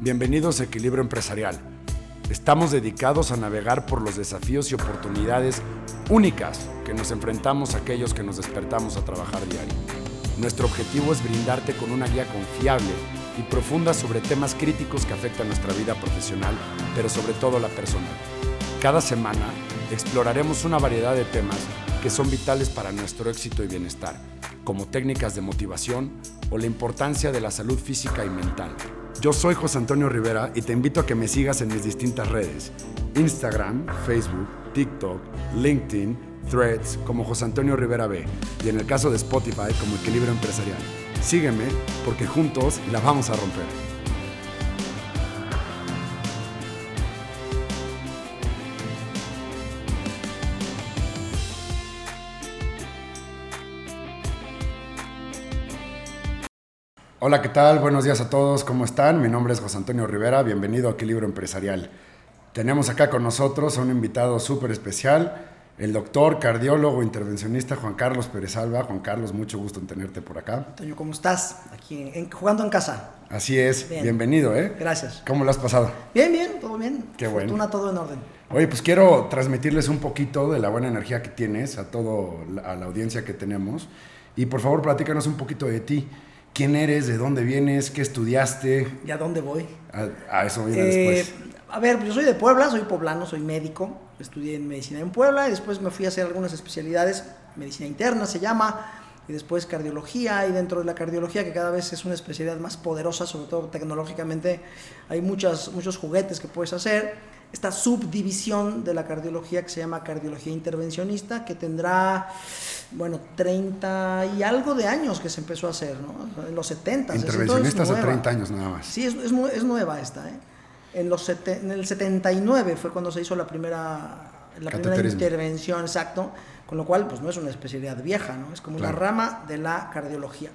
Bienvenidos a Equilibrio Empresarial. Estamos dedicados a navegar por los desafíos y oportunidades únicas que nos enfrentamos aquellos que nos despertamos a trabajar diario. Nuestro objetivo es brindarte con una guía confiable y profunda sobre temas críticos que afectan nuestra vida profesional, pero sobre todo la personal. Cada semana exploraremos una variedad de temas que son vitales para nuestro éxito y bienestar, como técnicas de motivación o la importancia de la salud física y mental. Yo soy José Antonio Rivera y te invito a que me sigas en mis distintas redes, Instagram, Facebook, TikTok, LinkedIn, Threads como José Antonio Rivera B y en el caso de Spotify como Equilibrio Empresarial. Sígueme porque juntos la vamos a romper. Hola, ¿qué tal? Buenos días a todos, ¿cómo están? Mi nombre es José Antonio Rivera, bienvenido a Equilibrio Empresarial. Tenemos acá con nosotros a un invitado súper especial, el doctor, cardiólogo, intervencionista Juan Carlos Pérez Alba. Juan Carlos, mucho gusto en tenerte por acá. Antonio, ¿cómo estás? Aquí jugando en casa. Así es, bienvenido, ¿eh? Gracias. ¿Cómo lo has pasado? Bien, bien, todo bien. Qué bueno. Fortuna, todo en orden. Oye, pues quiero transmitirles un poquito de la buena energía que tienes a todo a la audiencia que tenemos y por favor platícanos un poquito de ti. ¿Quién eres? ¿De dónde vienes? ¿Qué estudiaste? ¿Y a dónde voy? A, eso viene Eh, después. A ver, yo soy de Puebla, soy poblano, soy médico. Estudié en medicina en Puebla y después me fui a hacer algunas especialidades, medicina interna se llama, y después cardiología. Y dentro de la cardiología, que cada vez es una especialidad más poderosa, sobre todo tecnológicamente, hay muchas, muchos juguetes que puedes hacer. Esta subdivisión de la cardiología que se llama cardiología intervencionista, que tendrá, bueno, 30 y algo de años que se empezó a hacer, ¿no? En los 70. Intervencionista hace 30 años nada más. Sí, es, es, es nueva esta. ¿eh? En, los sete- en el 79 fue cuando se hizo la primera, la primera intervención, exacto, con lo cual pues no es una especialidad vieja, ¿no? es como Claro. una rama de la cardiología.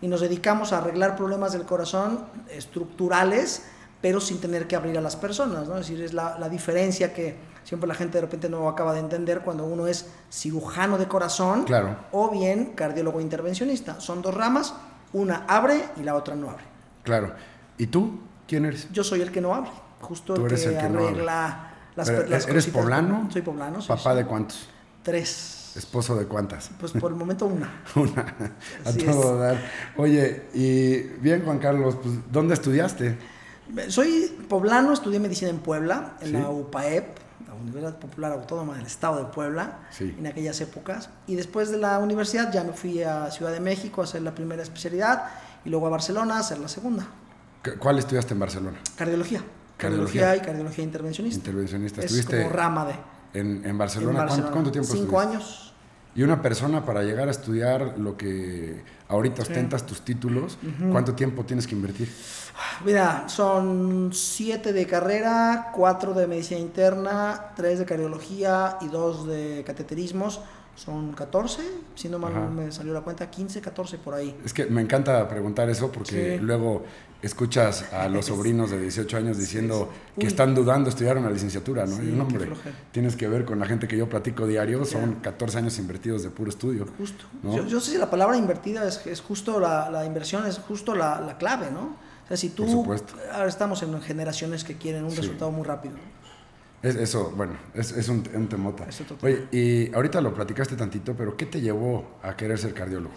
Y nos dedicamos a arreglar problemas del corazón estructurales, pero sin tener que abrir a las personas. ¿no? Es decir, es la, la diferencia que siempre la gente de repente no acaba de entender cuando uno es cirujano de corazón Claro. o bien cardiólogo intervencionista. Son dos ramas, una abre y la otra no abre. Claro. ¿Y tú? ¿Quién eres? Yo soy el que no abre, justo Tú el eres que el que no arregla las, Pero, las ¿Eres poblano? Soy poblano, ¿Papá sí. de cuántos? Tres. ¿Esposo de cuántas? Pues por el momento una. Una. A Así todo dar. Oye, y bien, Juan Carlos, pues, ¿dónde estudiaste? Soy poblano, estudié medicina en Puebla, en Sí. la UPAEP, la Universidad Popular Autónoma del Estado de Puebla, Sí. en aquellas épocas. Y después de la universidad ya me fui a Ciudad de México a hacer la primera especialidad y luego a Barcelona a hacer la segunda. ¿Cu- ¿Cuál estudiaste en Barcelona? Cardiología. Cardiología. Cardiología y cardiología intervencionista. Intervencionista. Es ¿Estuviste como rama de. en, en en Barcelona? ¿Cuánto-. ¿Cuánto, tiempo Cinco estuviste? años. Y una persona para llegar a estudiar lo que ahorita ostentas tus títulos, ¿cuánto tiempo tienes que invertir? Mira, son siete de carrera, cuatro de medicina interna, tres de cardiología y dos de cateterismos. Son 14, si no mal Ajá. me salió la cuenta, 15, 14 por ahí. Es que me encanta preguntar eso porque Sí. luego escuchas a los sobrinos de 18 años diciendo sí. que están dudando estudiar una licenciatura, ¿no? Sí, y un hombre, tienes que ver con la gente que yo platico diario, son Ya. 14 años invertidos de puro estudio. Justo. ¿No? Yo, yo sé si la palabra invertida es, es justo la, la inversión, es justo la, la clave, ¿no? O sea, si tú. Ahora estamos en generaciones que quieren un Sí. resultado muy rápido. Es, eso, bueno, es, es un, un temota. Oye, y ahorita lo platicaste tantito, pero ¿qué te llevó a querer ser cardiólogo?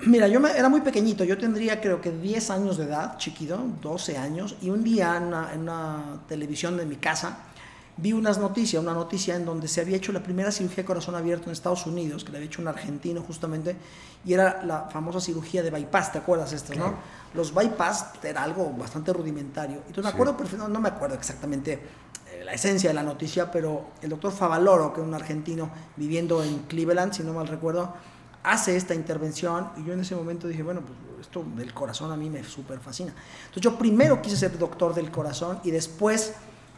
Mira, yo me- era muy pequeñito, yo tendría creo que 10 años de edad, chiquito, 12 años, y un día en una, en una televisión de mi casa vi unas noticias, una noticia en donde se había hecho la primera cirugía de corazón abierto en Estados Unidos, que la había hecho un argentino justamente, y era la famosa cirugía de bypass, ¿te acuerdas estas, Claro. no? Los bypass era algo bastante rudimentario. Y tú me Sí. acuerdo, perfecto- no me acuerdo exactamente eh, la esencia de la noticia, pero el doctor Favaloro, que es un argentino viviendo en Cleveland, si no mal recuerdo, hace esta intervención y yo en ese momento dije, bueno, pues esto del corazón a mí me súper fascina. Entonces yo primero quise ser doctor del corazón y después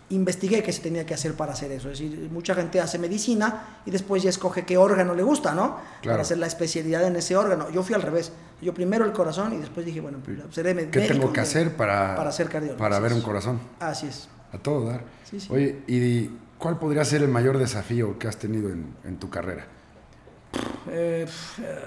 investigué qué se tenía que hacer para hacer eso. Es decir, mucha gente hace medicina y después ya escoge qué órgano le gusta, ¿no? Claro. Para hacer la especialidad en ese órgano. Yo fui al revés. Yo primero el corazón y después dije, bueno, pues, seré med- ¿Qué médico tengo que hacer para, para ser cardiólogo? para ver un corazón? Así es. A todo dar. Sí, sí. Oye, ¿y cuál podría ser el mayor desafío que has tenido en, en tu carrera? Eh, eh,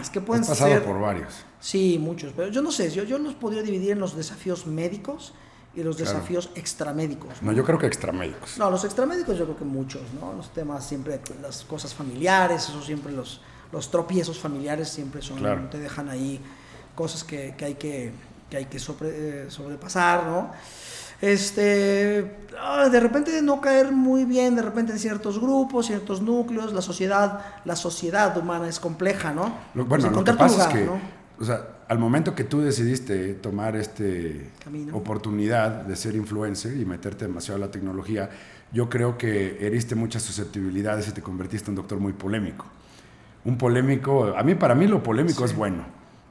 es que pueden Has pasado ser... por varios. Sí, muchos, pero yo no sé, yo, yo los podría dividir en los desafíos médicos y los Claro. desafíos extramédicos. No, yo creo que extramédicos. No, los extramédicos yo creo que muchos, ¿no? Los temas siempre, las cosas familiares, eso siempre los, los tropiezos familiares siempre son, Claro. te dejan ahí cosas que, que hay que, que hay que sobre- eh, sobrepasar, ¿no? Este, ah, de repente no caer muy bien, de repente en ciertos grupos, ciertos núcleos, la sociedad, la sociedad humana es compleja, ¿no? Lo- Pues bueno, lo que pasa lugar, es que, ¿no? o sea, al momento que tú decidiste tomar este Camino. oportunidad de ser influencer y meterte demasiado a la tecnología, yo creo que heriste muchas susceptibilidades y te convertiste en un doctor muy polémico. Un polémico, a mí para mí lo polémico es bueno,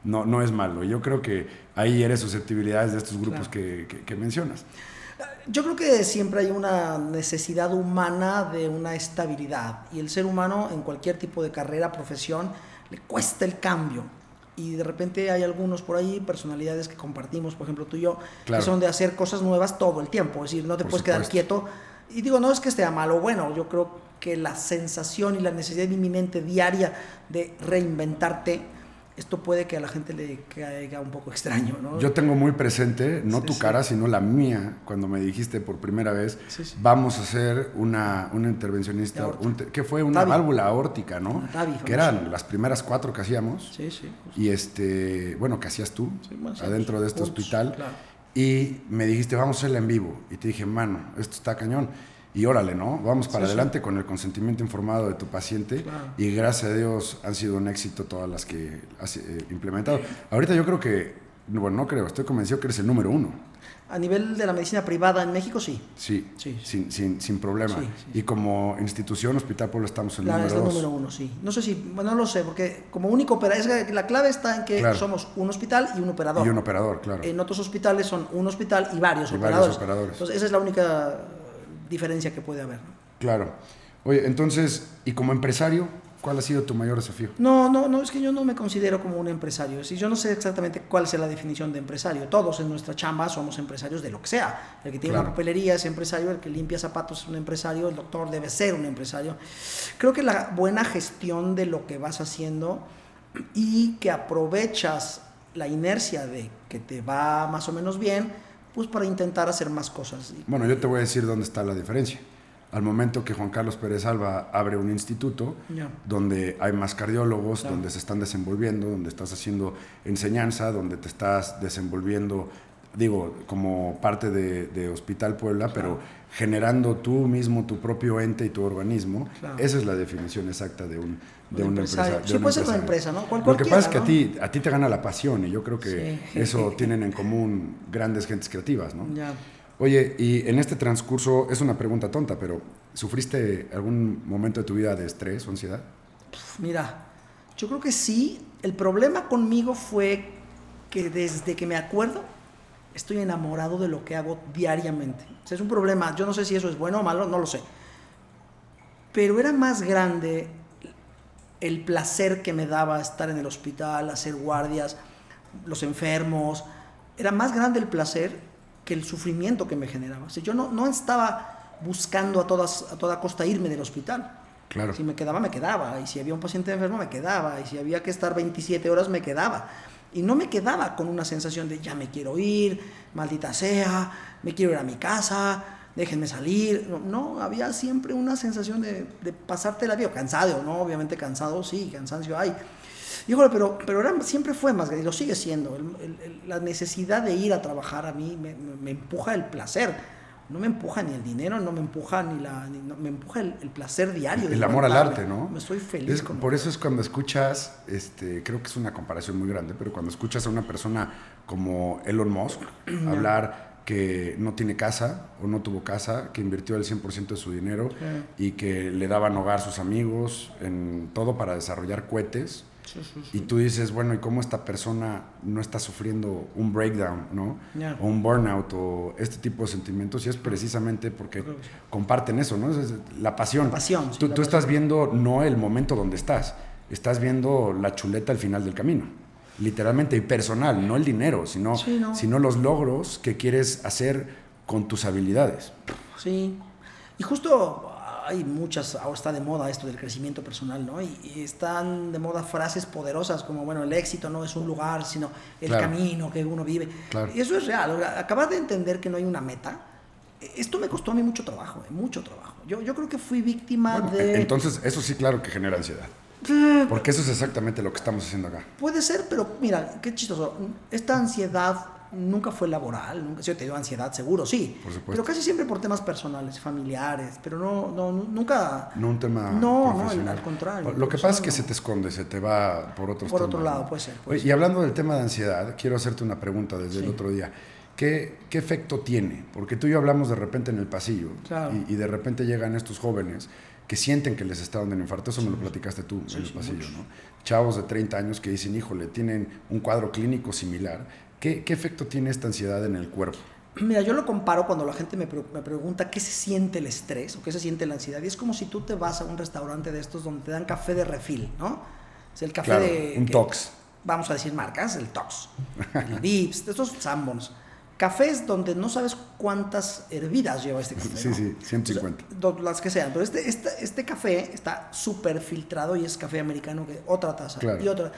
no, no es malo. Yo creo que ahí eres susceptibilidades de estos grupos Claro. que, que- que mencionas. Yo creo que siempre hay una necesidad humana de una estabilidad y el ser humano en cualquier tipo de carrera, profesión, le cuesta el cambio. Y de repente hay algunos por ahí, personalidades que compartimos, por ejemplo tú y yo, Claro. que son de hacer cosas nuevas todo el tiempo. Es decir, no te Por puedes quedar quieto. Y digo, no es que esté malo o bueno, yo creo que la sensación y la necesidad inminente diaria de reinventarte, esto puede que a la gente le caiga un poco extraño, ¿no? Yo tengo muy presente, no Sí, tu sí. cara, sino la mía, cuando me dijiste por primera vez, Sí, vamos a hacer una, una intervencionista, un que fue una TAVI. válvula aórtica, ¿no? TAVI, que eran las primeras cuatro que hacíamos. Sí, sí. pues, Y este, bueno, que hacías tú, bueno, adentro de este hospital. claro. Y me dijiste, vamos a hacerla en vivo. Y te dije, mano, esto está cañón. Y órale, ¿no? Vamos para Sí, sí. adelante con el consentimiento informado de tu paciente. Claro. Y gracias a Dios han sido un éxito todas las que has eh, implementado. Ahorita yo creo que, bueno, no creo, estoy convencido que eres el número uno. A nivel de la medicina privada en México, sí. Sí, Sí. Sin, sin, sin problema. Y como institución, Hospital Pueblo, estamos en el La, es número la dos. número uno, sí. No sé si, bueno, no lo sé, porque como único operador, es la clave está en que Claro. somos un hospital y un operador. Y un operador, claro. En otros hospitales son un hospital y varios Y varios operadores. operadores. Entonces, esa es la única diferencia que puede haber. ¿no? Claro. Oye, entonces, y como empresario, ¿cuál ha sido tu mayor desafío? No, no, no, es que yo no me considero como un empresario. Es decir, yo no sé exactamente cuál es la definición de empresario. Todos en nuestra chamba somos empresarios de lo que sea. El que tiene Claro. una papelería es empresario, el que limpia zapatos es un empresario, el doctor debe ser un empresario. Creo que la buena gestión de lo que vas haciendo y que aprovechas la inercia de que te va más o menos bien, pues para intentar hacer más cosas. Bueno, yo te voy a decir dónde está la diferencia. Al momento que Juan Carlos Pérez Alba abre un instituto donde hay más cardiólogos, donde se están desenvolviendo, donde estás haciendo enseñanza, donde te estás desenvolviendo, digo, como parte de, de Hospital Puebla, pero generando tú mismo tu propio ente y tu organismo. Claro. Esa es la definición exacta de un, de Un una empresario. empresa. Sí, puede ser una empresa, ¿no? Cual- Lo que pasa es que a ti, a ti te gana la pasión y yo creo que Sí. eso tienen en común grandes gentes creativas, ¿no? Ya. Oye, y en este transcurso, es una pregunta tonta, pero ¿sufriste algún momento de tu vida de estrés o ansiedad? Mira, yo creo que sí. El problema conmigo fue que desde que me acuerdo estoy enamorado de lo que hago diariamente. O sea, es un problema. Yo no sé si eso es bueno o malo, no lo sé. Pero era más grande el placer que me daba estar en el hospital, hacer guardias, los enfermos. Era más grande el placer que el sufrimiento que me generaba. O sea, yo no, no estaba buscando a, todas, a toda costa irme del hospital. Claro. Si me quedaba, me quedaba. Y si había un paciente enfermo, me quedaba. Y si había que estar 27 horas, me quedaba. Y no me quedaba con una sensación de ya me quiero ir, maldita sea, me quiero ir a mi casa, déjenme salir. No, no, había siempre una sensación de, de pasarte la vida. Cansado, ¿no? Obviamente cansado, sí, cansancio hay. Pero, pero era, siempre fue más grande, y lo sigue siendo. La necesidad de ir a trabajar a mí me- me empuja el placer. No me empuja ni el dinero, no me empuja ni la. ni- no, me empuja el, el placer diario. El amor al arte, ¿no? Me estoy feliz Es- con por eso es cuando escuchas, este, creo que es una comparación muy grande, pero cuando escuchas a una persona como Elon Musk hablar que no tiene casa o no tuvo casa, que invirtió el 100% de su dinero y que le daban hogar a sus amigos, en todo para desarrollar cohetes. Sí, sí, sí. Y tú dices, bueno, ¿y cómo esta persona no está sufriendo un breakdown, ¿no? O un burnout o este tipo de sentimientos? Y es precisamente porque comparten eso, ¿no? Es la pasión. La pasión, tú la tú estás viendo no el momento donde estás, estás viendo la chuleta al final del camino. Literalmente y personal, no el dinero, sino, no. sino los logros que quieres hacer con tus habilidades. Sí. Y justo hay muchas, ahora está de moda esto del crecimiento personal, ¿no? Y, están de moda frases poderosas como, bueno, el éxito no es un lugar, sino el camino que uno vive. Y eso es real. Acabas de entender que no hay una meta. Esto me costó a mí mucho trabajo, eh, mucho trabajo. Yo, yo creo que fui víctima de... Entonces, eso sí, claro que genera ansiedad. Porque eso es exactamente lo que estamos haciendo acá. Puede ser, pero mira, qué chistoso. Esta ansiedad nunca fue laboral, nunca, yo te dio ansiedad, seguro, sí. Por. Pero casi siempre por temas personales, familiares, pero no, no nunca... No un tema No, no, al contrario. Lo que pasa es que se te esconde, se te va por otros Por otro lado, puede ser. y hablando del tema de ansiedad, quiero hacerte una pregunta desde el otro día. ¿Qué, ¿Qué, efecto tiene? Porque tú y yo hablamos de repente en el pasillo y, y, de repente llegan estos jóvenes que sienten que les está dando un infarto, eso me lo platicaste tú en el pasillo, ¿no? Chavos de 30 años que dicen, híjole, tienen un cuadro clínico similar ¿Qué, efecto tiene esta ansiedad en el cuerpo? Mira, yo lo comparo cuando la gente me, pregunta qué se siente el estrés o qué se siente la ansiedad. Y es como si tú te vas a un restaurante de estos donde te dan café de refil, ¿no? Es el café de... Un Tox. Vamos a decir marcas, el Tox, el Vips, estos Sanborns. Cafés donde no sabes cuántas hervidas lleva este café. Sí, sí, 150. las que sean. Pero este, este, este café está súper filtrado y es café americano, que otra taza y otra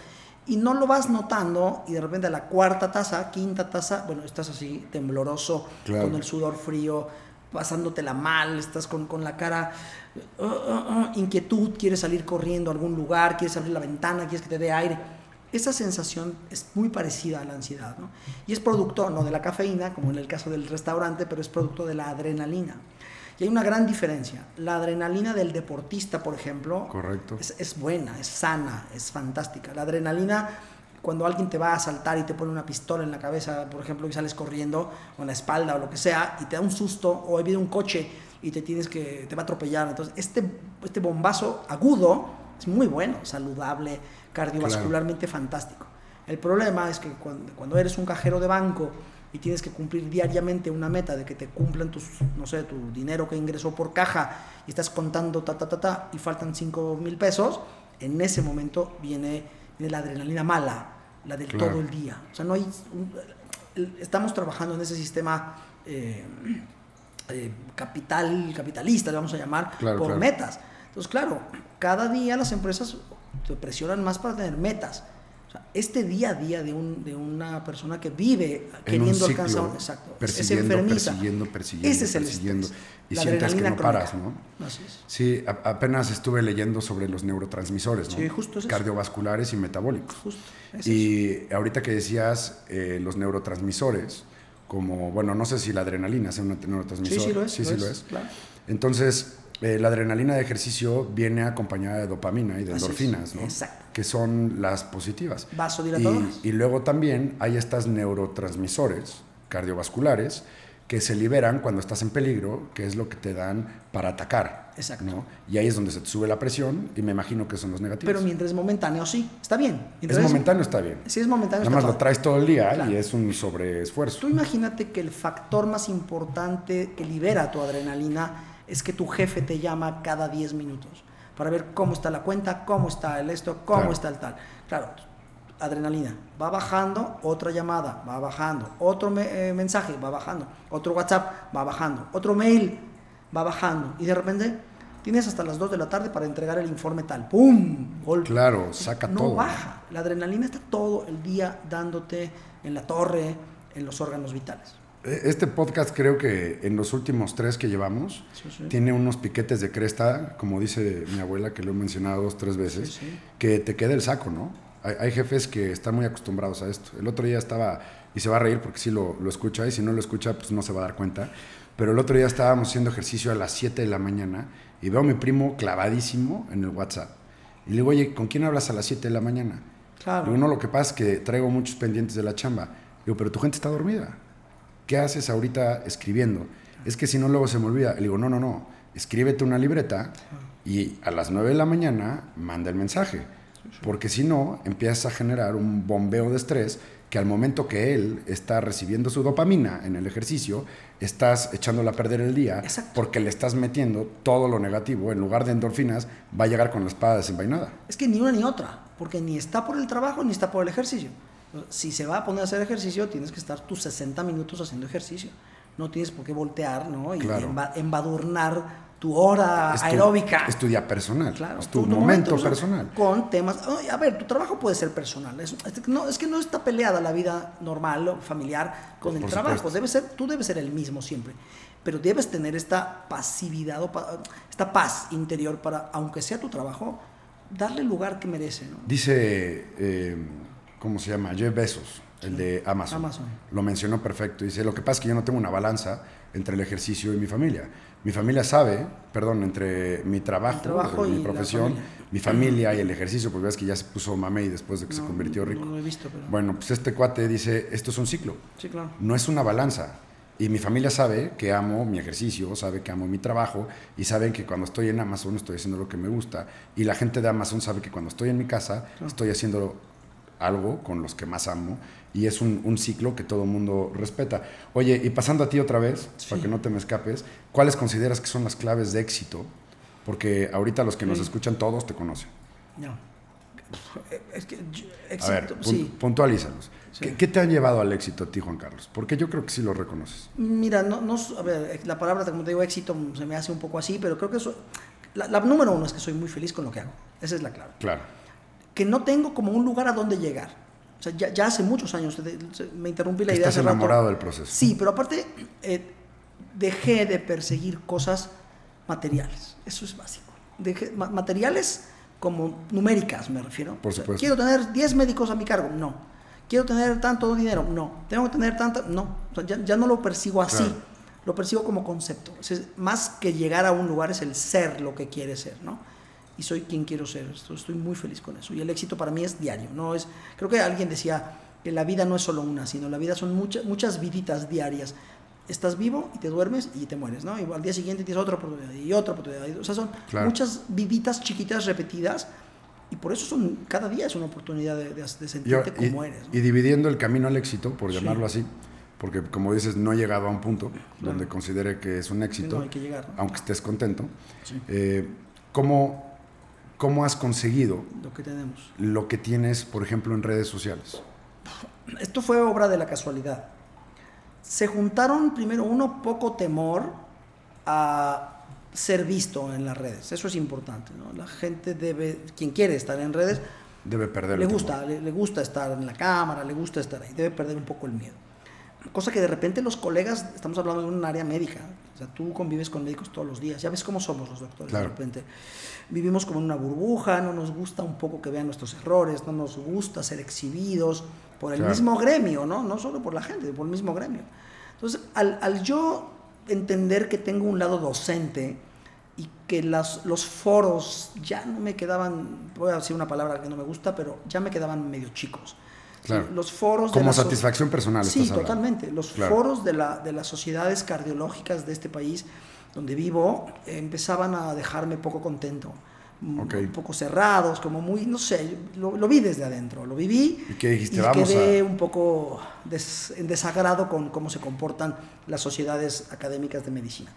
y no lo vas notando y de repente a la cuarta taza, quinta taza, bueno, estás así tembloroso, con el sudor frío, pasándotela mal, estás con, con la cara, uh, uh, uh, inquietud, quieres salir corriendo a algún lugar, quieres abrir la ventana, quieres que te dé aire. Esa sensación es muy parecida a la ansiedad, ¿no? Y es producto no de la cafeína, como en el caso del restaurante, pero es producto de la adrenalina. Y hay una gran diferencia. La adrenalina del deportista, por ejemplo, Correcto. Es, buena, es sana, es fantástica. La adrenalina, cuando alguien te va a asaltar y te pone una pistola en la cabeza, por ejemplo, y sales corriendo, o en la espalda, o lo que sea, y te da un susto, o viene un coche y te tienes que, te va a atropellar. Entonces, este, este bombazo agudo es muy bueno, saludable, cardiovascularmente fantástico. El problema es que cuando, cuando eres un cajero de banco, y tienes que cumplir diariamente una meta de que te cumplan tus, no sé, tu dinero que ingresó por caja y estás contando ta, ta, ta, ta y faltan 5 mil pesos, en ese momento viene, la adrenalina mala, la del todo el día. O sea, no hay, estamos trabajando en ese sistema eh, eh, capital, capitalista, le vamos a llamar, por metas. Entonces, claro, cada día las empresas te presionan más para tener metas este día a día de, un, de una persona que vive queriendo alcanzar exacto, es enfermiza. Persiguiendo, persiguiendo, Ese es el persiguiendo. Y sientes que no paras, ¿no? Así es. Sí, apenas estuve leyendo sobre los neurotransmisores, ¿no? Sí, justo Cardiovasculares y metabólicos. Justo. y ahorita que decías eh, los neurotransmisores, como, bueno, no sé si la adrenalina es un neurotransmisor. Sí, sí lo es. Sí, sí lo es. Claro. Entonces, eh, la adrenalina de ejercicio viene acompañada de dopamina y de endorfinas, ¿no? Exacto. que son las positivas. Vasodilatadoras. Y, y luego también hay estas neurotransmisores cardiovasculares que se liberan cuando estás en peligro, que es lo que te dan para atacar. Exacto. ¿no? Y ahí es donde se te sube la presión y me imagino que son los negativos. Pero mientras es momentáneo, sí, está bien. es momentáneo, está bien. Sí, es momentáneo. Nada más lo traes todo el día y es un sobreesfuerzo. Tú imagínate que el factor más importante que libera tu adrenalina es que tu jefe te llama cada 10 minutos para ver cómo está la cuenta, cómo está el esto, cómo está el tal. Claro, adrenalina, va bajando, otra llamada, va bajando, otro eh, mensaje, va bajando, otro WhatsApp, va bajando, otro mail, va bajando. Y de repente tienes hasta las 2 de la tarde para entregar el informe tal. ¡Pum! Golpe. Claro, saca todo. No baja. La adrenalina está todo el día dándote en la torre, en los órganos vitales. Este podcast creo que en los últimos tres que llevamos tiene unos piquetes de cresta, como dice mi abuela, que lo he mencionado dos, tres veces, que te queda el saco, ¿no? Hay, jefes que están muy acostumbrados a esto. El otro día estaba, y se va a reír porque sí lo, lo, escucha, y si no lo escucha, pues no se va a dar cuenta, pero el otro día estábamos haciendo ejercicio a las 7 de la mañana y veo a mi primo clavadísimo en el WhatsApp. Y le digo, oye, ¿con quién hablas a las 7 de la mañana? Claro. Digo, no, lo que pasa es que traigo muchos pendientes de la chamba. Digo, pero tu gente está dormida. ¿Qué haces ahorita escribiendo? Es que si no, luego se me olvida. Le digo, no, no, no, escríbete una libreta y a las 9 de la mañana manda el mensaje. Porque si no, empiezas a generar un bombeo de estrés que al momento que él está recibiendo su dopamina en el ejercicio, estás echándole a perder el día porque le estás metiendo todo lo negativo. En lugar de endorfinas, va a llegar con la espada desenvainada. Es que ni una ni otra, porque ni está por el trabajo ni está por el ejercicio. Si se va a poner a hacer ejercicio, tienes que estar tus 60 minutos haciendo ejercicio. No tienes por qué voltear ¿no? y embadurnar tu hora Es tu- aeróbica. Es tu día personal. Claro, es tu, momento, personal. Con temas. A ver, tu trabajo puede ser personal. Es, no, es que no está peleada la vida normal o familiar con el Por trabajo. Debe ser, tú debes ser el mismo siempre. Pero debes tener esta pasividad o pa- esta paz interior para, aunque sea tu trabajo, darle el lugar que merece. ¿no? Dice, eh, ¿cómo se llama? Jeff Bezos, el de Amazon. Amazon. Lo mencionó perfecto. Dice, lo que pasa es que yo no tengo una balanza entre el ejercicio y mi familia. Mi familia sabe, perdón, entre mi trabajo, mi profesión, familia. mi familia y el ejercicio, porque ves que ya se puso mamey después de que se No, convirtió no rico. lo he visto, pero- Bueno, pues este cuate dice, esto es un ciclo. Sí, claro. No es una balanza. Y mi familia sabe que amo mi ejercicio, sabe que amo mi trabajo y saben que cuando estoy en Amazon estoy haciendo lo que me gusta. Y la gente de Amazon sabe que cuando estoy en mi casa estoy haciendo algo con los que más amo. Y es un, un ciclo que todo el mundo respeta. Oye, y pasando a ti otra vez, para que no te me escapes, ¿cuáles consideras que son las claves de éxito? Porque ahorita los que nos Sí. escuchan todos te conocen. No. Es que yo- A ver, éxito, pun- sí. puntualízalos. Sí. ¿Qué, qué te han llevado al éxito a ti, Juan Carlos? Porque yo creo que sí lo reconoces. Mira, no, no, a ver, la palabra, como te digo, éxito se me hace un poco así, pero creo que eso, la, la número uno es que soy muy feliz con lo que hago. Esa es la clave. Claro. Que no tengo como un lugar a donde llegar. O sea, ya, ya hace muchos años, me interrumpí la idea Estás hace rato. enamorado del proceso. Sí, pero aparte eh, dejé de perseguir cosas materiales. Eso es básico. Dejé, ma- materiales como numéricas, me refiero. Por O sea, supuesto. Quiero tener 10 médicos a mi cargo. No. Quiero tener tanto dinero. No. Tengo que tener tanta. No. O sea, ya, ya no lo persigo así. Claro. Lo persigo como concepto. O sea, más que llegar a un lugar es el ser lo que quieres ser, ¿no? Y soy quien quiero ser. Esto- Estoy muy feliz con eso. Y el éxito para mí es diario. No es, creo que alguien decía que la vida no es solo una, sino la vida son muchas, muchas viditas diarias. Estás vivo y te duermes y te mueres, ¿no? Y al día siguiente tienes otra oportunidad y otra oportunidad. O sea, son Claro. muchas viditas chiquitas repetidas y por eso son, cada día es una oportunidad de, de- de Yo- sentirte y, como eres. ¿no? y dividiendo el camino al éxito, por Sí. llamarlo así, porque como dices, no he llegado a un punto donde considere que es un éxito, no, hay que llegar, ¿no? aunque estés contento. Sí. Eh, ¿cómo, ¿Cómo has conseguido Lo que tenemos. lo que tienes, por ejemplo, en redes sociales? Esto fue obra de la casualidad. Se juntaron primero uno poco temor a ser visto en las redes. Eso es importante. ¿no? La gente debe, quien quiere estar en redes, Debe perder le el gusta, le, le gusta estar en la cámara, le gusta estar ahí, debe perder un poco el miedo. Cosa que de repente los colegas, estamos hablando de un área médica, o sea, tú convives con médicos todos los días, ya ves cómo somos los doctores Claro. de repente. Vivimos como en una burbuja, no nos gusta un poco que vean nuestros errores, no nos gusta ser exhibidos por el Claro. mismo gremio, ¿no? No solo por la gente, por el mismo gremio. Entonces, al, al yo entender que tengo un lado docente y que las, los foros ya no me quedaban, voy a decir una palabra que no me gusta, pero ya me quedaban medio chicos. Claro. Los foros de Como so- satisfacción personal. Sí, totalmente. Los Claro. foros de, la, de las sociedades cardiológicas de este país donde vivo eh, empezaban a dejarme poco contento. Mm. Un poco cerrados, como muy, no sé, lo, lo vi desde adentro, lo viví ¿Y qué dijiste? y Vamos quedé a- un poco des- en desagrado con cómo se comportan las sociedades académicas de medicina.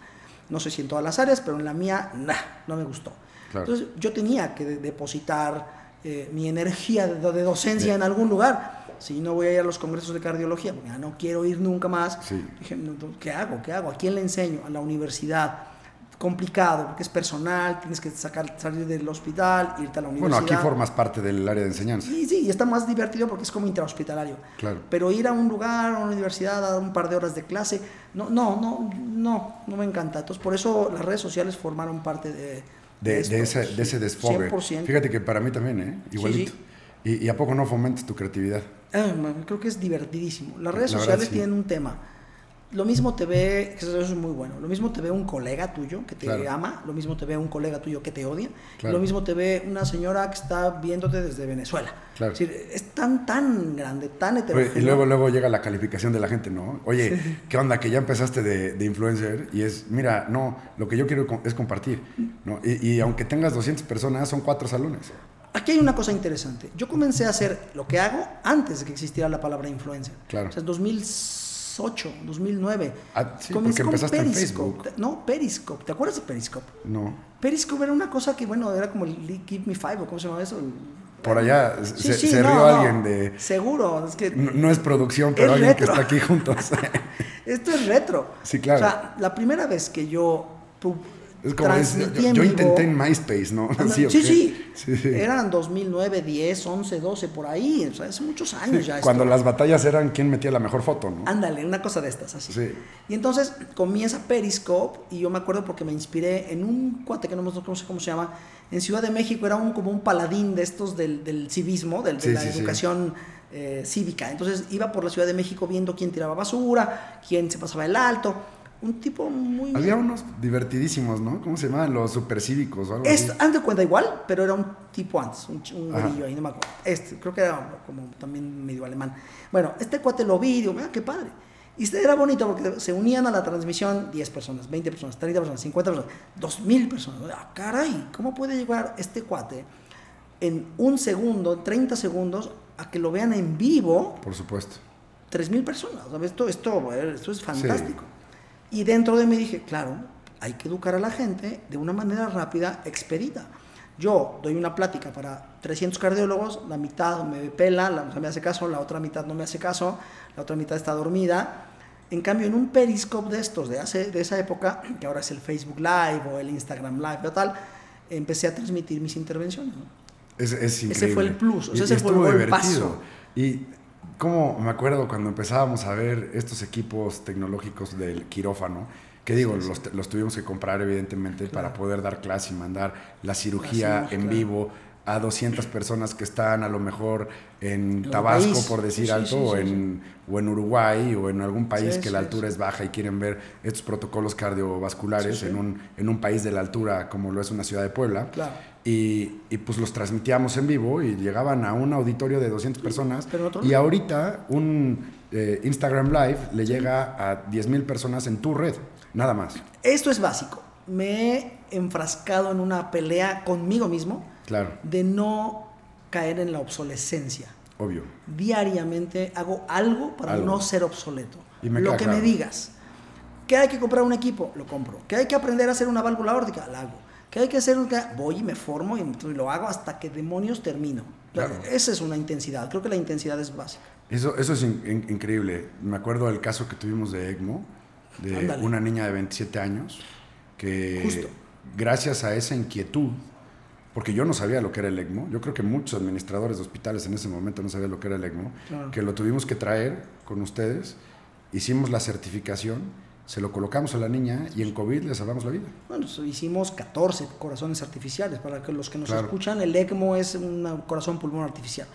No sé si en todas las áreas, pero en la mía, nah, no me gustó. Claro. Entonces yo tenía que de- depositar eh, mi energía de, de docencia en algún lugar. Si no voy a ir a los congresos de cardiología, porque ya no quiero ir nunca más, Sí. dije, ¿qué hago? ¿Qué hago? ¿A quién le enseño? A la universidad. Complicado, porque es personal, tienes que sacar, salir del hospital, irte a la Bueno, universidad. aquí formas parte del área de enseñanza. Sí, sí, y está más divertido porque es como intrahospitalario. Claro. Pero ir a un lugar, a una universidad, a dar un par de horas de clase, no, no, no, no, no me encanta. Entonces, por eso las redes sociales formaron parte de, De, de ese, de ese desfogue. 100%. Fíjate que para mí también, ¿eh? Igualito. Y, y a poco no fomentas tu creatividad? Ah, creo que es divertidísimo. Las redes La sociales sí. tienen un tema. Lo mismo te ve, que eso es muy bueno, lo mismo te ve un colega tuyo que te Claro. ama, lo mismo te ve un colega tuyo que te odia, Claro. lo mismo te ve una señora que está viéndote desde Venezuela. Claro. Es, decir, es tan, tan grande, tan Oye, heterogéneo. y luego, luego llega la calificación de la gente, ¿no? Oye, ¿qué onda? Que ya empezaste de, de influencer y es, mira, no, lo que yo quiero es compartir, ¿no? Y, y aunque tengas 200 personas, son cuatro salones. Aquí hay una cosa interesante. Yo comencé a hacer lo que hago antes de que existiera la palabra influencer. Claro. O sea, en 2008, 2009. Ah, sí, Comencé porque con Periscope. No, Periscope. ¿Te acuerdas de Periscope? No. Periscope era una cosa que, bueno, era como el Give Me Five, o cómo se llama eso. Por allá Sí, se, sí, se no, rió no. alguien de... Seguro, es que No, no es producción, pero Es alguien que está aquí juntos. esto es retro. Sí, claro. O sea, la primera vez que yo Es como es- yo, intenté en MySpace, ¿no? Anda- ¿o sí, sí, Sí, sí. Eran 2009, 10, 11, 12, por ahí. O sea, hace muchos años ya. Cuando esto. las batallas eran quién metía la mejor foto, ¿no? Ándale, una cosa de estas, así. Sí. Y entonces comienza Periscope y yo me acuerdo porque me inspiré en un cuate que no, no sé cómo se llama. En Ciudad de México era un, como un paladín de estos del, del civismo, del- de la educación eh, cívica. Entonces iba por la Ciudad de México viendo quién tiraba basura, quién se pasaba el alto. Un tipo muy... Había unos divertidísimos, ¿no? ¿Cómo se llamaban? Los supercívicos o algo Esto, así. de cuenta igual, pero era un tipo antes, un, un Ajá. güerillo ahí, no me acuerdo. Este, creo que era como también medio alemán. Bueno, este cuate lo vi y digo, mira, qué padre. Y este era bonito porque se unían a la transmisión 10 personas, 20 personas, 30 personas, 50 personas, 2000 personas. Ah, caray, ¿cómo puede llegar este cuate en un segundo, en 30 segundos, a que lo vean en vivo Por supuesto. 3.000 personas. Esto, esto, eh, esto es fantástico. Y dentro de mí dije, claro, hay que educar a la gente de una manera rápida, expedita. Yo doy una plática para 300 cardiólogos, la mitad me pela, la, sea, me hace caso, la otra mitad no me hace caso, la otra mitad está dormida. En cambio, en un periscope de estos, de, hace, de esa época, que ahora es el Facebook Live o el Instagram Live o tal, empecé a transmitir mis intervenciones. ¿no? Es, es increíble. fue el plus, o sea, ese fue el paso. Y como me acuerdo cuando empezábamos a ver estos equipos tecnológicos del quirófano, que digo, Sí, sí. Los, los tuvimos que comprar evidentemente para poder dar clase y mandar la cirugía cirugía, en claro. vivo a 200 personas que están a lo mejor en Tabasco, país. por decir Sí, alto, sí, o, sí, en, o en Uruguay o en algún país que la altura es baja y quieren ver estos protocolos cardiovasculares. En, un, en un país de la altura como lo es una ciudad de Puebla. Claro. Y, y, pues los transmitíamos en vivo y llegaban a un auditorio de 200 personas. pero y ahorita un eh, Instagram Live le llega a 10.000 personas en tu red, nada más. Esto es básico. Me he enfrascado en una pelea conmigo mismo Claro, de no caer en la obsolescencia. obvio. Diariamente hago algo para Algo. no ser obsoleto. Y me lo que claro. me digas. Que hay que comprar un equipo, lo compro. Que hay que aprender a hacer una válvula órtica, la hago. Que hay que hacer un... Voy y me formo y lo hago hasta que demonios termino. Claro. Esa es una intensidad. Creo que la intensidad es básica. Eso, eso es in- in- increíble. Me acuerdo del caso que tuvimos de ECMO, de Ándale. una niña de 27 años, que Justo. gracias a esa inquietud, porque yo no sabía lo que era el ECMO, yo creo que muchos administradores de hospitales en ese momento no sabían lo que era el ECMO, Claro. que lo tuvimos que traer con ustedes, hicimos la certificación, se lo colocamos a la niña y en COVID le salvamos la vida. Bueno, hicimos 14 corazones artificiales. Para que los que nos Claro. escuchan, el ECMO es un corazón pulmón artificial.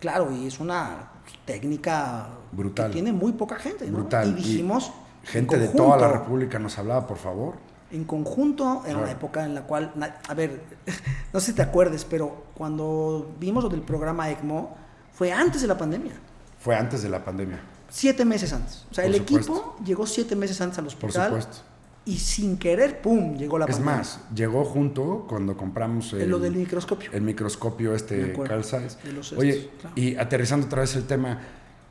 Claro, y es una técnica Brutal. que tiene muy poca gente. ¿no? Brutal. Y dijimos. en Gente de toda la conjunto- República nos hablaba, por favor. En conjunto, era una época en la cual. A ver, no sé si te acuerdes, pero cuando vimos lo del programa ECMO, fue antes de la pandemia. Fue antes de la pandemia, Siete meses antes. O sea, Por el supuesto. equipo llegó siete meses antes al por hospital. supuesto. Y sin querer, ¡pum! llegó la Es pandemia. más, llegó junto cuando compramos En el, lo del microscopio. el microscopio este Carl Zeiss. de los Oye, estos, claro. y aterrizando otra vez el tema,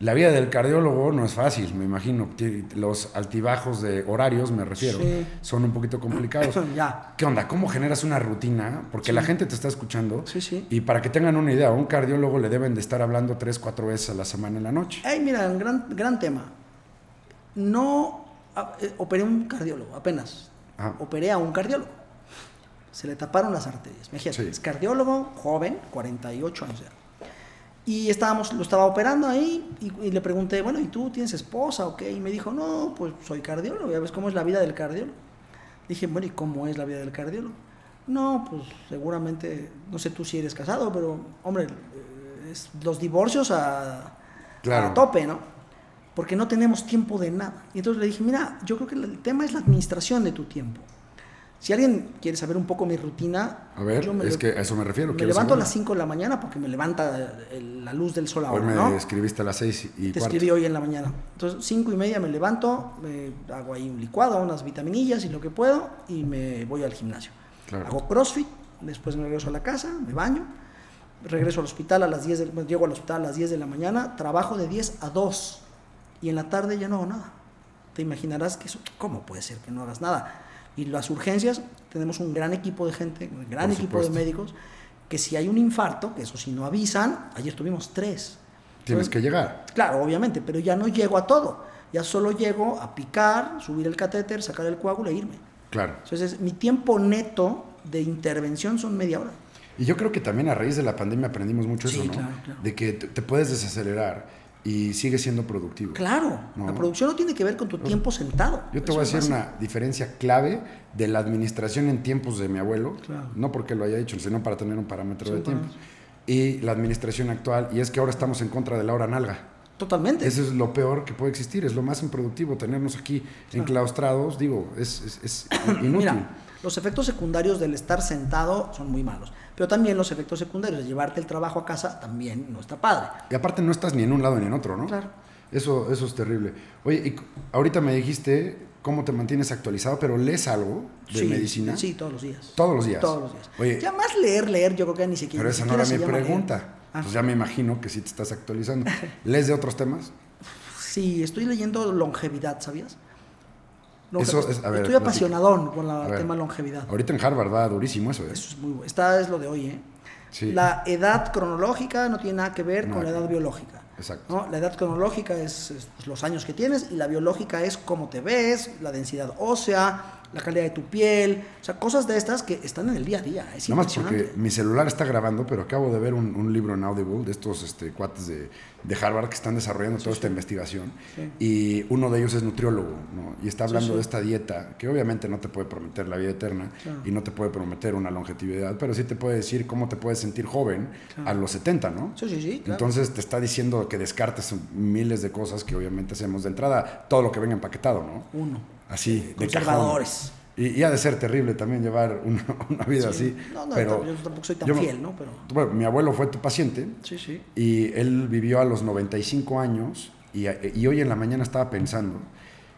la vida del cardiólogo no es fácil, me imagino. Los altibajos de horarios, me refiero, Sí. son un poquito complicados. ya. ¿Qué onda? ¿Cómo generas una rutina? Porque Sí. la gente te está escuchando. Sí, sí. Y para que tengan una idea, a un cardiólogo le deben de estar hablando tres, cuatro veces a la semana en la noche. Ay, mira, un gran, gran tema. No eh, operé un cardiólogo, apenas. Ajá. Operé a un cardiólogo. Se le taparon las arterias. Imagínate, es cardiólogo, joven, 48 años. ya. Y estábamos, lo estaba operando ahí y, y le pregunté, bueno, ¿y tú tienes esposa o qué? Y me dijo, no, pues soy cardiólogo, ya ves cómo es la vida del cardiólogo. Dije, bueno, ¿y cómo es la vida del cardiólogo? No, pues seguramente, no sé tú si eres casado, pero hombre, eh, es los divorcios a, Claro. a tope, ¿no? Porque no tenemos tiempo de nada. Y entonces le dije, mira, yo creo que el tema es la administración de tu tiempo. Si alguien quiere saber un poco mi rutina, A ver, yo me es que a eso me refiero. me levanto a las 5 de la mañana porque me levanta el- la luz del sol Hoy ahora, me ¿no? escribiste a las seis y Te cuarto. escribí hoy en la mañana. Entonces, cinco y media me levanto, me hago ahí un licuado, unas vitaminillas y lo que puedo, y me voy al gimnasio. Claro. Hago crossfit, después me regreso a la casa, me baño, regreso al hospital a las 10, del- llego al hospital a las 10 de la mañana, trabajo de 10 a 2, y en la tarde ya no hago nada. Te imaginarás que eso, ¿cómo puede ser que no hagas nada? Y las urgencias, tenemos un gran equipo de gente, un gran Por equipo de médicos, que si hay un infarto, que eso si no avisan, ayer tuvimos tres. Tienes Entonces, que llegar. Claro, obviamente, pero ya no llego a todo. Ya solo llego a picar, subir el catéter, sacar el coágulo e irme. Claro. Entonces, mi tiempo neto de intervención son media hora. Y yo creo que también a raíz de la pandemia aprendimos mucho Sí, eso, ¿no? claro, claro. De que te puedes desacelerar y sigues siendo productivo. Claro, No. la producción no tiene que ver con tu tiempo sentado. Yo te voy a decir una diferencia clave de la administración en tiempos de mi abuelo, Claro. no porque lo haya hecho, sino para tener un parámetro Sí, de un tiempos, y la administración actual, y es que ahora estamos en contra de la hora nalga. Totalmente. Eso es lo peor que puede existir, es lo más improductivo, tenernos aquí enclaustrados, digo, es, es- es inútil. Mira, los efectos secundarios del estar sentado son muy malos, pero también los efectos secundarios de llevarte el trabajo a casa también no está padre. Y aparte no estás ni en un lado ni en otro, ¿no? Claro. Eso, eso es terrible. Oye, y ahorita me dijiste cómo te mantienes actualizado, pero lees algo de sí, medicina Sí, todos los días. todos los días. Todos los días. Oye, ya más leer, leer, yo creo que ni siquiera. pero esa no era mi pregunta. Ah. Pues ya me imagino que sí te estás actualizando. ¿Lees de otros temas? Sí, estoy leyendo longevidad, ¿sabías? Longe- Eso es- a ver, estoy apasionadón con el tema longevidad. Ahorita en Harvard va durísimo eso, ¿eh? Eso es muy bueno. Esta es lo de hoy, ¿eh? Sí. La edad cronológica no tiene nada que ver No, con la edad biológica. Exacto. ¿no? La edad cronológica es, es, los años que tienes y la biológica es cómo te ves, la densidad ósea, la calidad de tu piel, o sea, cosas de estas que están en el día a día. Es Nada más porque mi celular está grabando, pero acabo de ver un, un libro en Audible de estos este, cuates de, de Harvard que están desarrollando toda esta investigación. Sí. Y uno de ellos es nutriólogo, ¿no? Y está hablando de esta dieta, que obviamente no te puede prometer la vida eterna Claro. y no te puede prometer una longevidad, pero sí te puede decir cómo te puedes sentir joven a los 70, ¿no? Sí, sí, sí, claro. Entonces te está diciendo que descartes miles de cosas que obviamente hacemos de entrada, todo lo que venga empaquetado, ¿no? Uno. Así, de. Conservadores. Y, y ha de ser terrible también llevar una, una vida así. No, no, pero yo tampoco soy tan yo- fiel, ¿no? Pero Bueno, mi abuelo fue tu paciente sí, sí. y él vivió a los 95 años y, y hoy en la mañana estaba pensando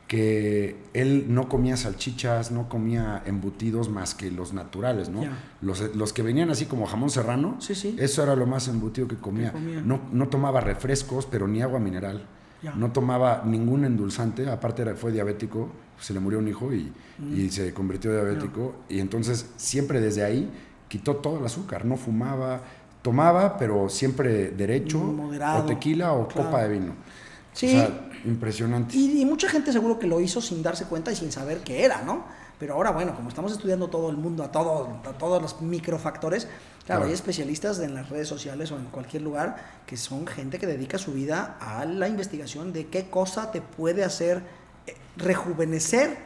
que él no comía salchichas, no comía embutidos más que los naturales, ¿no? Los, los que venían así como jamón serrano, Sí, sí. eso era lo más embutido que comía. Que comía. No, no tomaba refrescos, pero ni agua mineral. No tomaba ningún endulzante, aparte era- fue diabético, se le murió un hijo y, Mm. y se convirtió diabético. Y entonces siempre desde ahí quitó todo el azúcar, no fumaba, tomaba, pero siempre derecho, Moderado, o tequila o claro. copa de vino. Sí. O sea, impresionante. Y, y mucha gente seguro que lo hizo sin darse cuenta y sin saber qué era, ¿no? Pero ahora, bueno, como estamos estudiando todo el mundo, a, todo, a todos los microfactores, claro, Claro. hay especialistas en las redes sociales o en cualquier lugar que son gente que dedica su vida a la investigación de qué cosa te puede hacer eh, rejuvenecer.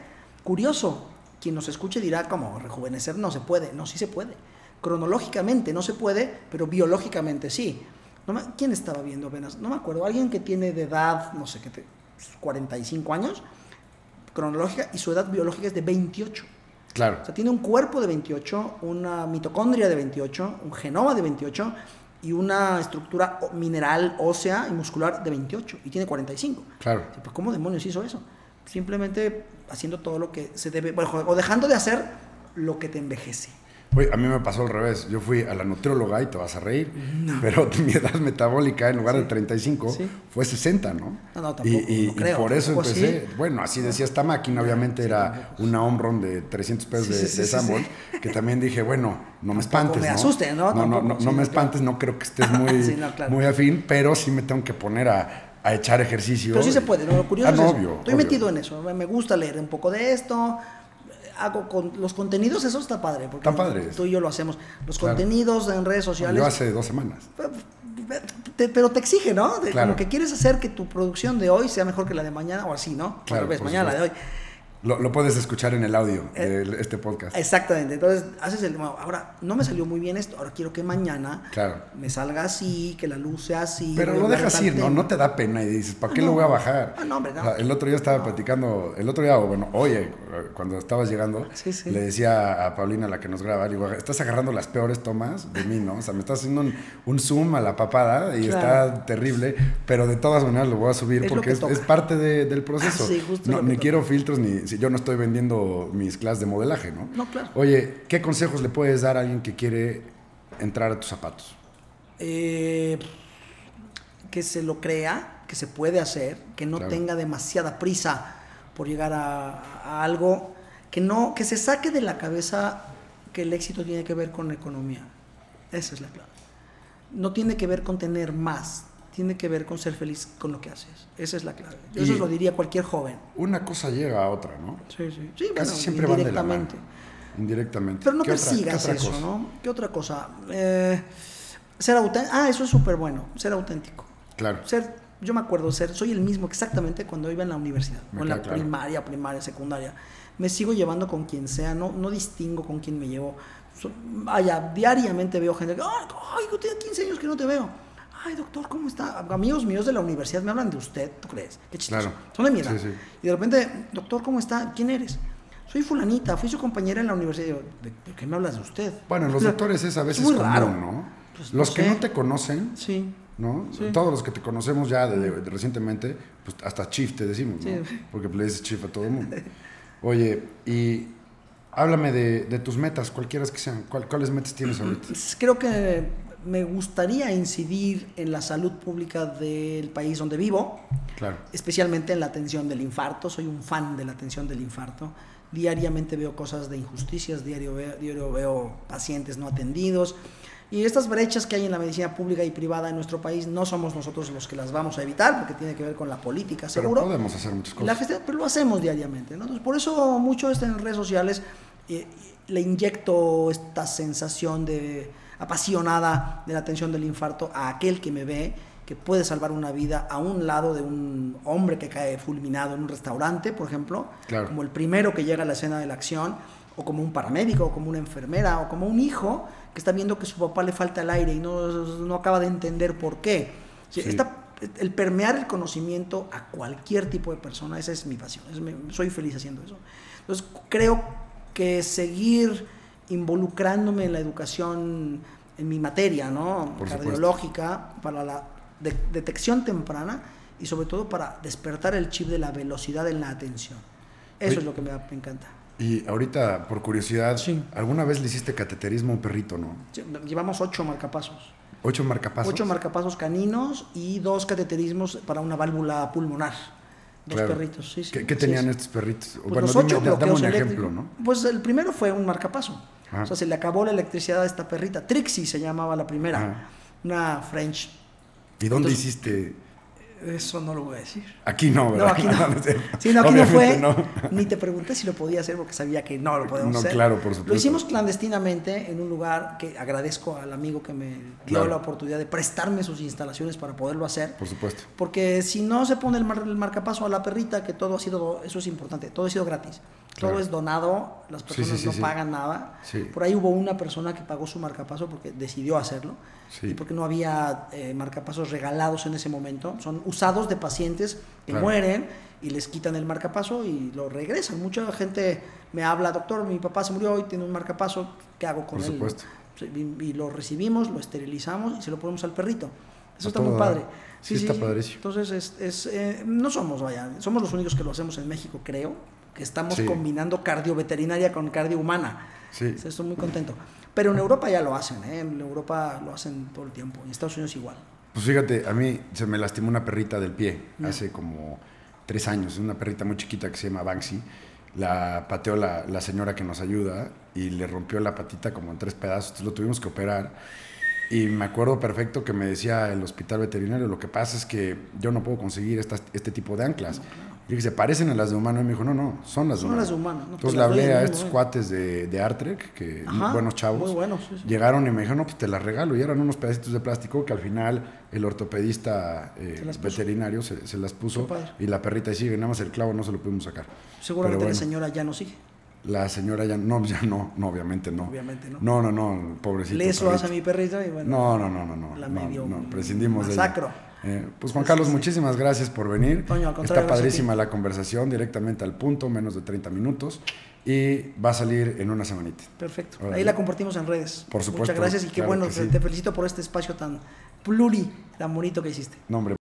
Curioso, quien nos escuche dirá como rejuvenecer no se puede, no, sí se puede. Cronológicamente no se puede, pero biológicamente sí. No me- ¿Quién estaba viendo apenas? No me acuerdo. Alguien que tiene de edad, no sé qué, te- 45 años, cronológica, y su edad biológica es de 28. Claro. O sea, tiene un cuerpo de 28, una mitocondria de 28, un genoma de 28 y una estructura mineral, ósea y muscular de 28. Y tiene 45. Claro. Pues, ¿Cómo demonios hizo eso? Simplemente haciendo todo lo que se debe, bueno, o dejando de hacer lo que te envejece. Oye, a mí me pasó al revés. Yo fui a la nutrióloga y te vas a reír, pero mi edad metabólica en lugar de 35 Sí. fue 60, ¿no? No, no, tampoco, y, y- no y creo, por eso empecé. Bueno, así decía esta máquina, obviamente era una Omron de 300 pesos Sí, de, sí, sí, de sí, sí. que también dije, bueno, no me espantes. me ¿no? asuste, ¿no? No, no, no, sí, me espantes, no creo que estés muy, Sí, claro. muy afín, pero sí me tengo que poner a, a echar ejercicio. Pero sí se puede. Lo curioso Ah, es no, eso. obvio, Estoy obvio. metido en eso. Me gusta leer un poco de esto. Hago con los contenidos, eso está padre. Porque Está padre. Tú y yo lo hacemos. Los Claro. contenidos en redes sociales. Yo hace dos semanas. te- pero te exige, ¿no? De- Claro. Como que quieres hacer que tu producción de hoy sea mejor que la de mañana o así, ¿no? Claro, por mañana la de hoy. Lo, lo puedes escuchar en el audio Eh, de este podcast. Exactamente. Entonces, haces el. ahora, no me salió muy bien esto. Ahora quiero que mañana Claro. me salga así, que la luz sea así. Pero lo dejas ir, ¿no? No te da pena y dices, ¿para qué Ah, lo no. voy a bajar? Ah, no, hombre, no. O sea, el otro día estaba platicando, el otro día, o bueno, oye, cuando estabas llegando, Sí, sí. le decía a Paulina, la que nos graba, digo, estás agarrando las peores tomas de mí, ¿no? O sea, me estás haciendo un, un zoom a la papada y Claro. está terrible, pero de todas maneras lo voy a subir Es porque que es, parte de- del proceso. Sí, justo No, ni toca. quiero filtros, ni si yo no estoy vendiendo mis clases de modelaje, ¿no? No, claro. Oye, ¿qué consejos le puedes dar a alguien que quiere entrar a tus zapatos? eh, que se lo crea, que se puede hacer, que no Claro. tenga demasiada prisa por llegar a, a algo, que no, que se saque de la cabeza que el éxito tiene que ver con la economía. Esa es la clave. No tiene que ver con tener más, tiene que ver con ser feliz con lo que haces. Esa es la clave. Yo eso lo diría cualquier joven. Una cosa llega a otra, ¿no? Sí, sí. sí Casi siempre van de la mano. Indirectamente. Pero no persigas eso, ¿no? ¿Qué otra cosa? Eh, ser auténtico. Ah, eso es súper bueno. Ser auténtico. Claro. Ser, yo me acuerdo, ser, soy el mismo exactamente cuando iba en la universidad, o en la primaria, primaria, secundaria. Me sigo llevando con quien sea, no, no distingo con quién me llevo. vaya, diariamente veo gente que, ay, yo tengo 15 años que no te veo ay doctor, ¿cómo está? Amigos míos de la universidad me hablan de usted, ¿tú crees? Qué chistoso. Son de mi edad. Y de repente, doctor, ¿cómo está? ¿Quién eres? Soy fulanita, fui su compañera en la universidad. ¿de, qué me hablas de usted? Bueno, los doctores es a veces muy raro. ¿no? Pues, los que no te conocen, sí. ¿No? Todos los que te conocemos ya de, recientemente, pues hasta chief te decimos, ¿no? Porque le dices chief a todo el mundo. Oye, y háblame de, tus metas, cualquiera que sean. ¿Cuáles metas tienes ahorita? Creo que me gustaría incidir en la salud pública del país donde vivo, claro. especialmente en la atención del infarto. Soy un fan de la atención del infarto. Diariamente veo cosas de injusticias, diario veo, diario veo pacientes no atendidos. Y estas brechas que hay en la medicina pública y privada en nuestro país no somos nosotros los que las vamos a evitar, porque tiene que ver con la política, seguro. Pero podemos hacer muchas cosas. pero lo hacemos diariamente. Entonces, por eso mucho en redes sociales eh, le inyecto esta sensación de apasionada de la atención del infarto a aquel que me ve, que puede salvar una vida a un lado de un hombre que cae fulminado en un restaurante, por ejemplo, como el primero que llega a la escena de la acción, o como un paramédico, o como una enfermera, o como un hijo que está viendo que su papá le falta el aire y no, no acaba de entender por qué. el permear el conocimiento a cualquier tipo de persona, esa es mi pasión, soy feliz haciendo eso. Entonces creo que seguir involucrándome en la educación, en mi materia, ¿no? Cardiológica, para la detección temprana y sobre todo para despertar el chip de la velocidad en la atención. Eso es lo que me, encanta. Y ahorita, por curiosidad, ¿alguna vez le hiciste cateterismo a un perrito, no? llevamos ocho marcapasos. ¿Ocho marcapasos? Ocho marcapasos caninos y dos cateterismos para una válvula pulmonar. Dos perritos, sí, ¿Qué, tenían estos perritos? Pues bueno, ocho dame, un ejemplo, ¿no? Pues el primero fue un marcapaso. O sea, se le acabó la electricidad a esta perrita. Trixie se llamaba la primera. Una French. ¿Y dónde hiciste? Eso no lo voy a decir. Aquí no, ¿verdad? No, aquí no. sí, no, aquí no fue. Ni te pregunté si lo podía hacer porque sabía que no lo podíamos no, hacer. claro, por supuesto. Lo hicimos clandestinamente en un lugar que agradezco al amigo que me dio la oportunidad de prestarme sus instalaciones para poderlo hacer. Por supuesto. Porque si no se pone el, el marcapaso a la perrita, que todo ha sido, eso es importante, todo ha sido gratis. Todo es donado, las personas no pagan nada. Por ahí hubo una persona que pagó su marcapaso porque decidió hacerlo. Y porque no había eh, marcapasos regalados en ese momento. Son usados de pacientes que mueren y les quitan el marcapaso y lo regresan. Mucha gente me habla, doctor, mi papá se murió y tiene un marcapaso, ¿qué hago con Por él? Supuesto. Y, lo recibimos, lo esterilizamos y se lo ponemos al perrito. Eso está muy padre. Sí, está padrísimo. Entonces, es, eh, no somos, vaya, somos los únicos que lo hacemos en México, creo que estamos combinando cardio-veterinaria con cardio humana. Sí. Estoy muy contento. Pero en Europa ya lo hacen, ¿eh? en Europa lo hacen todo el tiempo, en Estados Unidos igual. Pues fíjate, a mí se me lastimó una perrita del pie hace como tres años, una perrita muy chiquita que se llama Banksy. La pateó la, la señora que nos ayuda y le rompió la patita como en tres pedazos, entonces lo tuvimos que operar. Y me acuerdo perfecto que me decía el hospital veterinario, lo que pasa es que yo no puedo conseguir este tipo de anclas. Y dije, ¿se parecen a las de humano? Y me dijo, no, no, son las de humano. Son las de humano. Entonces pues le hablé a estos cuates de, de Artrek, que buenos chavos. Muy buenos, Llegaron y me dijeron, no, pues te las regalo. Y eran unos pedacitos de plástico que al final el ortopedista eh, veterinario se, las puso. Y la perrita sigue, nada más el clavo no se lo pudimos sacar. Seguramente la señora ya no sigue. La señora ya no, ya no, no, obviamente no. Obviamente no. No, no, no, pobrecito. Le eso a mi perrito y bueno. No, no, no, no, no. La medio. No, prescindimos masacro. de ella. Eh, pues Juan Carlos, muchísimas gracias por venir. Está padrísima la conversación, directamente al punto, menos de 30 minutos. Y va a salir en una semanita. Perfecto. Ahí la compartimos en redes. Por supuesto. Muchas gracias y qué bueno. te felicito por este espacio tan pluri, tan bonito que hiciste. No, hombre,